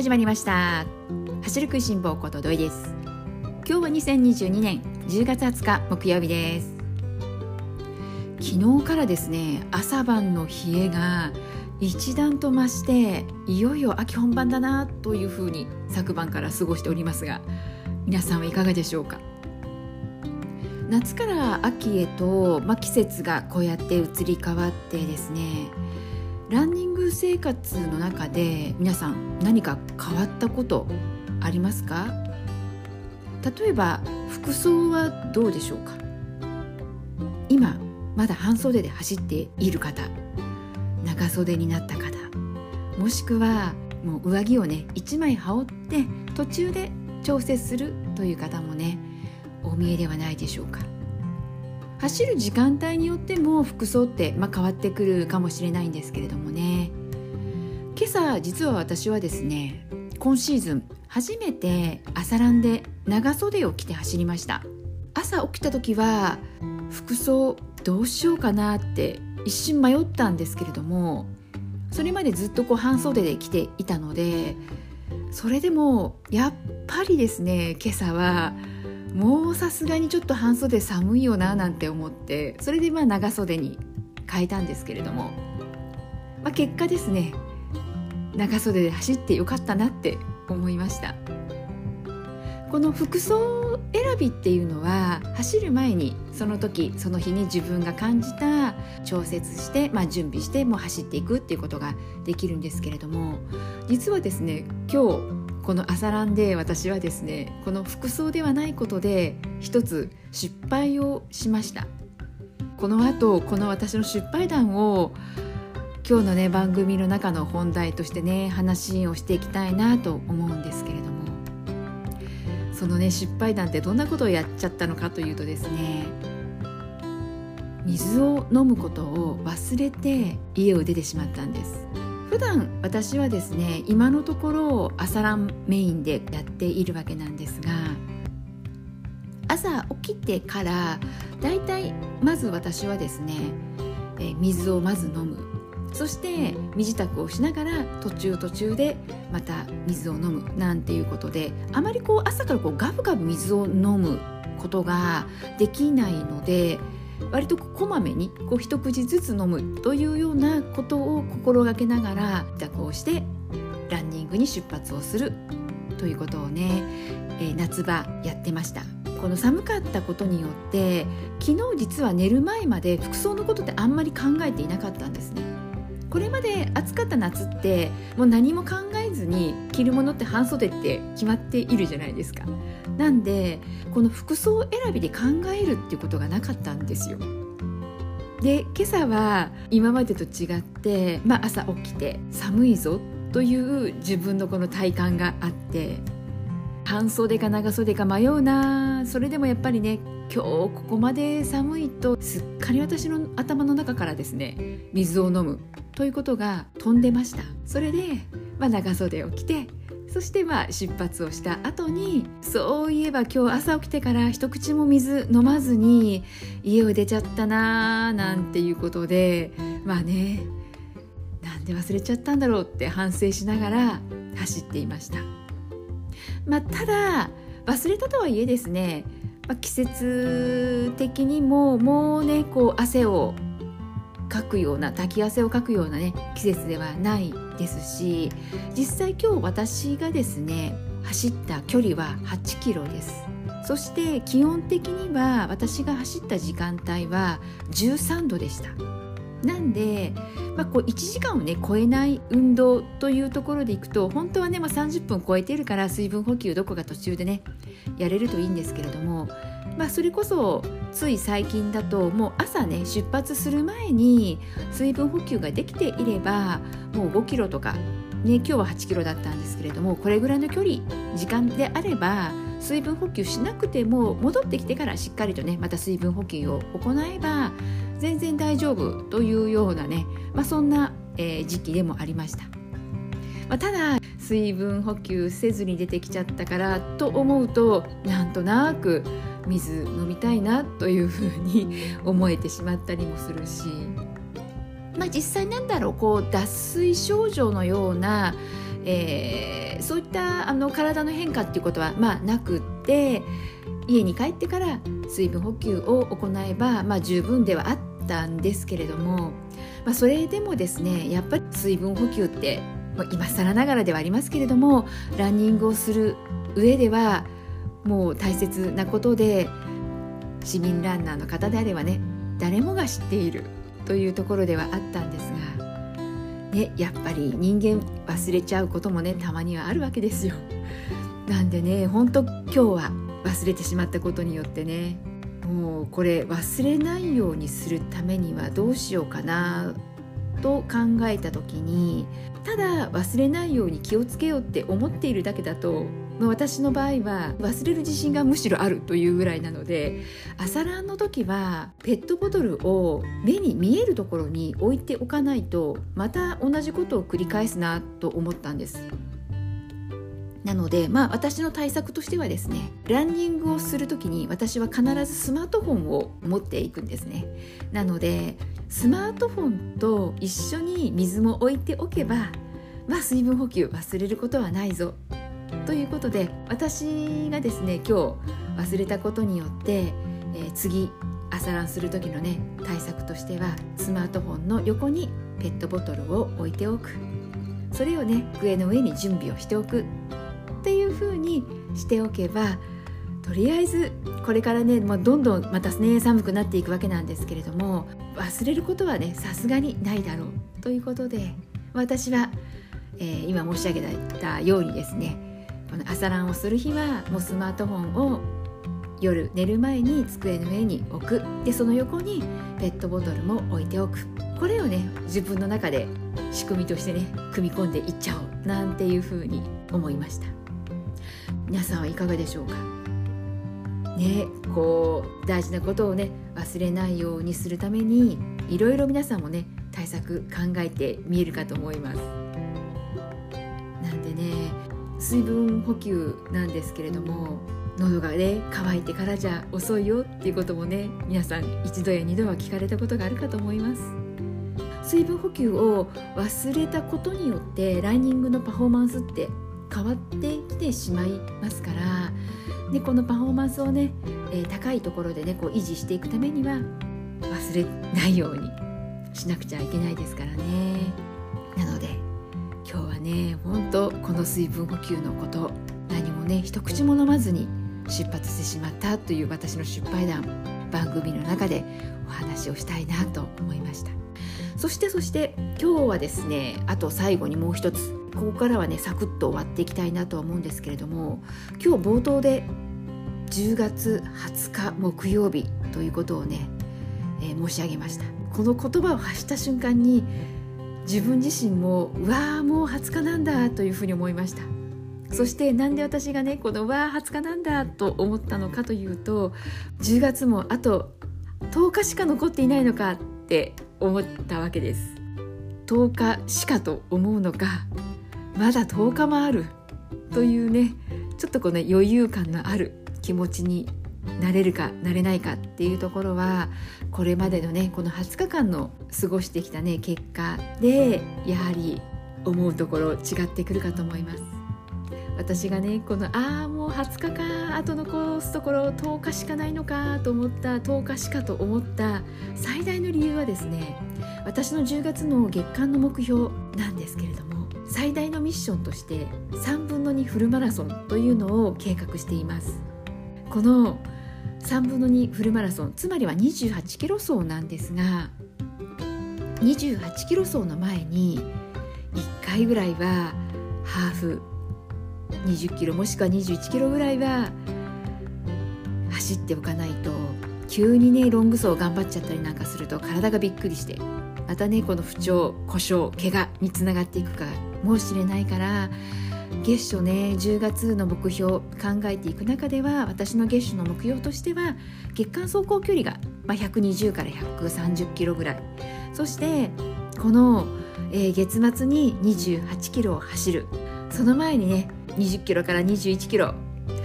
始まりました。走る食いしん坊こと土井です。今日は2022年10月20日木曜日です。昨日からですね朝晩の冷えが一段と増していよいよ秋本番だなというふうに昨晩から過ごしておりますが皆さんはいかがでしょうか？夏から秋へと、まあ、季節がこうやって移り変わってですねランニング生活の中で皆さん何か変わったことありますか？例えば服装はどうでしょうか？今まだ半袖で走っている方長袖になった方もしくはもう上着をね1枚羽織って途中で調節するという方もねお見えではないでしょうか。走る時間帯によっても服装って、まあ、変わってくるかもしれないんですけれどもね。今朝実は私はですね今シーズン初めて朝ランで長袖を着て走りました。朝起きた時は服装どうしようかなって一瞬迷ったんですけれどもそれまでずっとこう半袖で着ていたのでそれでもやっぱりですね今朝はもうさすがにちょっと半袖寒いよななんて思ってそれでまあ長袖に変えたんですけれども、まあ、結果ですね長袖で走ってよかったなって思いました。この服装選びっていうのは走る前にその時その日に自分が感じた調節して、まあ、準備してもう走っていくっていうことができるんですけれども実はですね今日この朝ランで私はですねこの服装ではないことで一つ失敗をしました。この後この私の失敗談を今日のね番組の中の本題としてね話をしていきたいなと思うんですけれども。そのね失敗談ってどんなことをやっちゃったのかというとですね水を飲むことを忘れて家を出てしまったんです。普段私はですね今のところ朝ランメインでやっているわけなんですが朝起きてからだいたいまず私はですね、え水をまず飲む。そして身支度をしながら途中途中でまた水を飲むなんていうことであまりこう朝からこうガブガブ水を飲むことができないので割とこまめにこう一口ずつ飲むというようなことを心がけながら蛇行してランニングに出発をするということをね、えー、夏場やってました。この寒かったことによって昨日実は寝る前まで服装のことってあんまり考えていなかったんですね。これまで暑かった夏ってもう何も考えずに着るものって半袖って決まっているじゃないですか。なんでこの服装選びで考えるっていうことがなかったんですよ。で今朝は今までと違って、まあ、朝起きて寒いぞという自分のこの体感があって半袖か長袖か迷うな。それでもやっぱりね今日ここまで寒いとすっかり私の頭の中からですね水を飲む。ということが飛んでました。それで、まあ、長袖を着てそしてまあ出発をした後にそういえば今日朝起きてから一口も水飲まずに家を出ちゃったなーなんていうことでまあねなんで忘れちゃったんだろうって反省しながら走っていました。まあ、ただ忘れたとはいえですね、まあ、季節的にももうねこう汗をかくような滝汗をかくようなね季節ではないですし実際今日私がですね走った距離は8キロです。そして気温的には私が走った時間帯は13度でした。なんで、まあ、こう1時間をね超えない運動というところでいくと本当はね、まあ、30分超えているから水分補給どこか途中でねやれるといいんですけれども、まあ、それこそつい最近だともう朝ね出発する前に水分補給ができていればもう5キロとか、ね、今日は8キロだったんですけれどもこれぐらいの距離時間であれば水分補給しなくても戻ってきてからしっかりとねまた水分補給を行えば全然大丈夫というようなね、まあ、そんな、えー、時期でもありました、まあ、ただ水分補給せずに出てきちゃったからと思うとなんとなく水飲みたいなというふうに 思えてしまったりもするし。まあ実際なんだろうこう脱水症状のようなえー、そういったあの体の変化っていうことは、まあ、なくって家に帰ってから水分補給を行えば、まあ、十分ではあったたんですけれども、まあ、それでもですねやっぱり水分補給って今更ながらではありますけれどもランニングをする上ではもう大切なことで市民ランナーの方であればね誰もが知っているというところではあったんですが、ね、やっぱり人間忘れちゃうこともねたまにはあるわけですよ。なんでね本当今日は忘れてしまったことによってねもうこれ忘れないようにするためにはどうしようかなと考えた時にただ忘れないように気をつけようって思っているだけだと私の場合は忘れる自信がむしろあるというぐらいなので朝ランの時はペットボトルを目に見えるところに置いておかないとまた同じことを繰り返すなと思ったんです。なので、まあ、私の対策としてはですねランニングをする時に私は必ずスマートフォンを持っていくんですね。なのでスマートフォンと一緒に水も置いておけば、まあ、水分補給忘れることはないぞ。ということで私がですね今日忘れたことによって、えー、次朝ランする時のね対策としてはスマートフォンの横にペットボトルを置いておく。それをね机の上に準備をしておく。しておけばとりあえずこれからね、まあ、どんどんまたね寒くなっていくわけなんですけれども忘れることはねさすがにないだろうということで私は、えー、今申し上げたようにですねこの朝ランをする日はもうスマートフォンを夜寝る前に机の上に置く。でその横にペットボトルも置いておく。これをね自分の中で仕組みとしてね組み込んでいっちゃおうなんていうふうに思いました。皆さんはいかがでしょうか？ねこう大事なことをね忘れないようにするためにいろいろ皆さんもね対策考えてみえるかと思います。なんでね水分補給なんですけれども喉がね乾いてからじゃ遅いよっていうこともね皆さん一度や二度は聞かれたことがあるかと思います。水分補給を忘れたことによってランニングのパフォーマンスって変わってきてしまいますからでこのパフォーマンスをね、えー、高いところでねこう維持していくためには忘れないようにしなくちゃいけないですからね。なので今日はね本当この水分補給のこと何もね一口も飲まずに出発してしまったという私の失敗談番組の中でお話をしたいなと思いました。そしてそして今日はですねあと最後にもう一つここからはねサクッと終わっていきたいなとは思うんですけれども今日冒頭で10月20日木曜日ということをね、えー、申し上げました。この言葉を発した瞬間に自分自身もうわーもう20日なんだというふうに思いました。そしてなんで私がねこのわー20日なんだと思ったのかというと10月もあと10日しか残っていないのかって思ったわけです。10日しかと思うのかまだ10日もある。というねちょっとこの余裕感のある気持ちになれるかなれないかっていうところはこれまでのねこの20日間の過ごしてきたね結果でやはり思うところ違ってくるかと思います。私がねこのああもう20日かあと残すところ10日しかないのかと思った10日しかと思った最大の理由はですね私の10月の月間の目標なんですけれども最大のミッションとして3分の2フルマラソンというのを計画しています。この3分の2フルマラソンつまりは28キロ走なんですが28キロ走の前に1回ぐらいはハーフ20キロもしくは21キロぐらいは走っておかないと急にねロング走頑張っちゃったりなんかすると体がびっくりして。またねこの不調故障怪我につながっていくかもしれないから月初ね10月の目標考えていく中では私の月初の目標としては月間走行距離が、まあ、120から130キロぐらい。そしてこの、えー、月末に28キロを走る。その前にね20キロから21キロ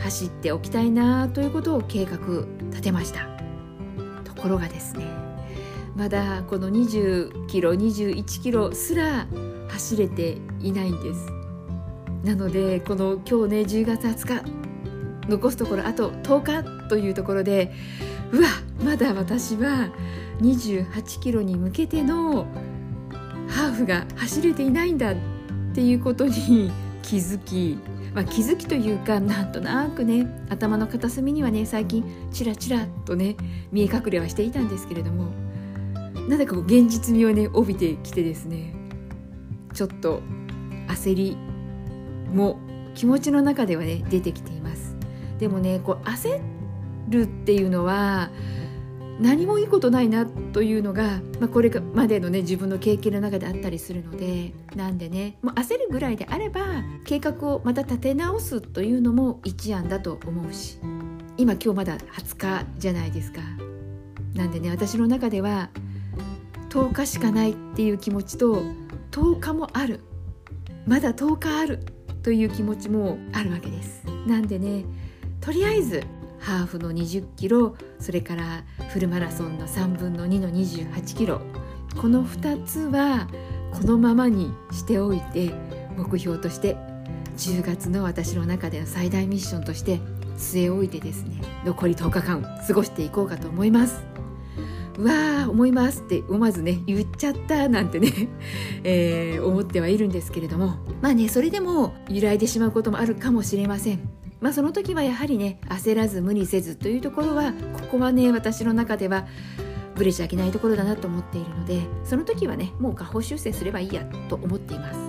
走っておきたいなということを計画立てました。ところがですねまだこの20キロ21キロすら走れていないんです。なのでこの今日ね10月20日残すところあと10日というところでうわまだ私は28キロに向けてのハーフが走れていないんだっていうことに気づき、まあ、気づきというかなんとなくね頭の片隅にはね最近チラチラとね見え隠れはしていたんですけれどもなぜかこう現実味をね帯びてきてですね。ちょっと焦りも気持ちの中ではね出てきています。でもねこう焦るっていうのは何もいいことないなというのが、まあ、これまでのね自分の経験の中であったりするのでなんでねもう焦るぐらいであれば計画をまた立て直すというのも一案だと思うし今今日まだ20日じゃないですか。なんでね私の中では10日しかないっていう気持ちと10日もある。まだ10日あるという気持ちもあるわけです。なんでねとりあえずハーフの20キロそれからフルマラソンの3分の2の28キロこの2つはこのままにしておいて目標として10月の私の中での最大ミッションとして据え置いてですね残り10日間過ごしていこうかと思います。うわー思いますって思わずね言っちゃったなんてね、えー、思ってはいるんですけれども。まあねそれでも揺らいでしまうこともあるかもしれません。まあ、その時はやはりね焦らず無理せずというところはここはね私の中ではブレちゃいけないところだなと思っているのでその時はねもう下方修正すればいいやと思っています。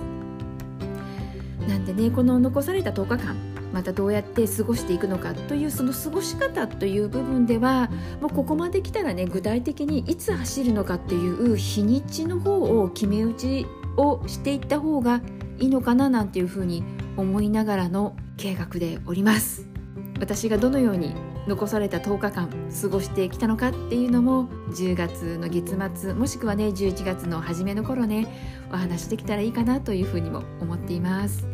なんでねこの残された10日間またどうやって過ごしていくのかというその過ごし方という部分ではもうここまで来たらね具体的にいつ走るのかっていう日にちの方を決め打ちをしていった方がいいのかななんていうふうに思いながらの計画でおります。私がどのように残された10日間過ごしてきたのかっていうのも10月の月末もしくはね11月の初めの頃ねお話できたらいいかなというふうにも思っています。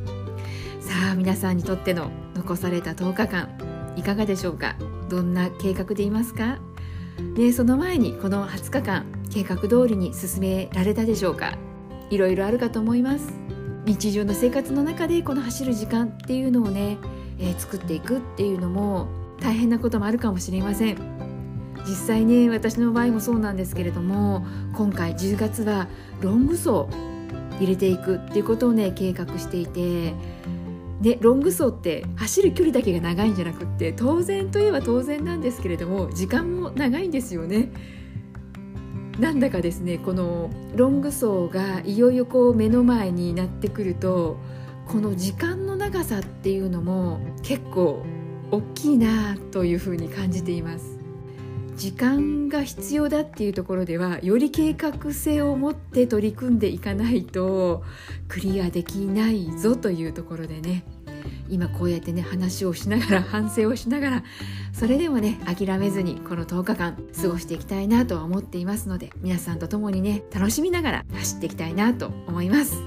さあ皆さんにとっての残された10日間いかがでしょうか？どんな計画でいますか？でその前にこの20日間計画通りに進められたでしょうか？いろいろあるかと思います。日常の生活の中でこの走る時間っていうのをね、えー、作っていくっていうのも大変なこともあるかもしれません。実際ね私の場合もそうなんですけれども今回10月はロング走入れていくっていうことをね計画していてでロング走って走る距離だけが長いんじゃなくって当然といえば当然なんですけれども時間も長いんですよね。なんだかですねこのロング走がいよいよこう目の前になってくるとこの時間の長さっていうのも結構大きいなというふうに感じています時間が必要だっていうところではより計画性を持って取り組んでいかないとクリアできないぞというところでね今こうやってね話をしながら反省をしながらそれでもね諦めずにこの10日間過ごしていきたいなとは思っていますので皆さんと共にね楽しみながら走っていきたいなと思います。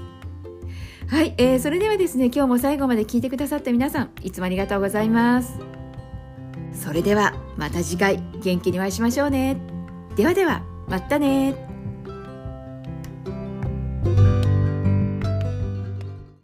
はい、えー、それではですね今日も最後まで聞いてくださった皆さんいつもありがとうございます。それではまた次回元気にお会いしましょうね。ではではまたね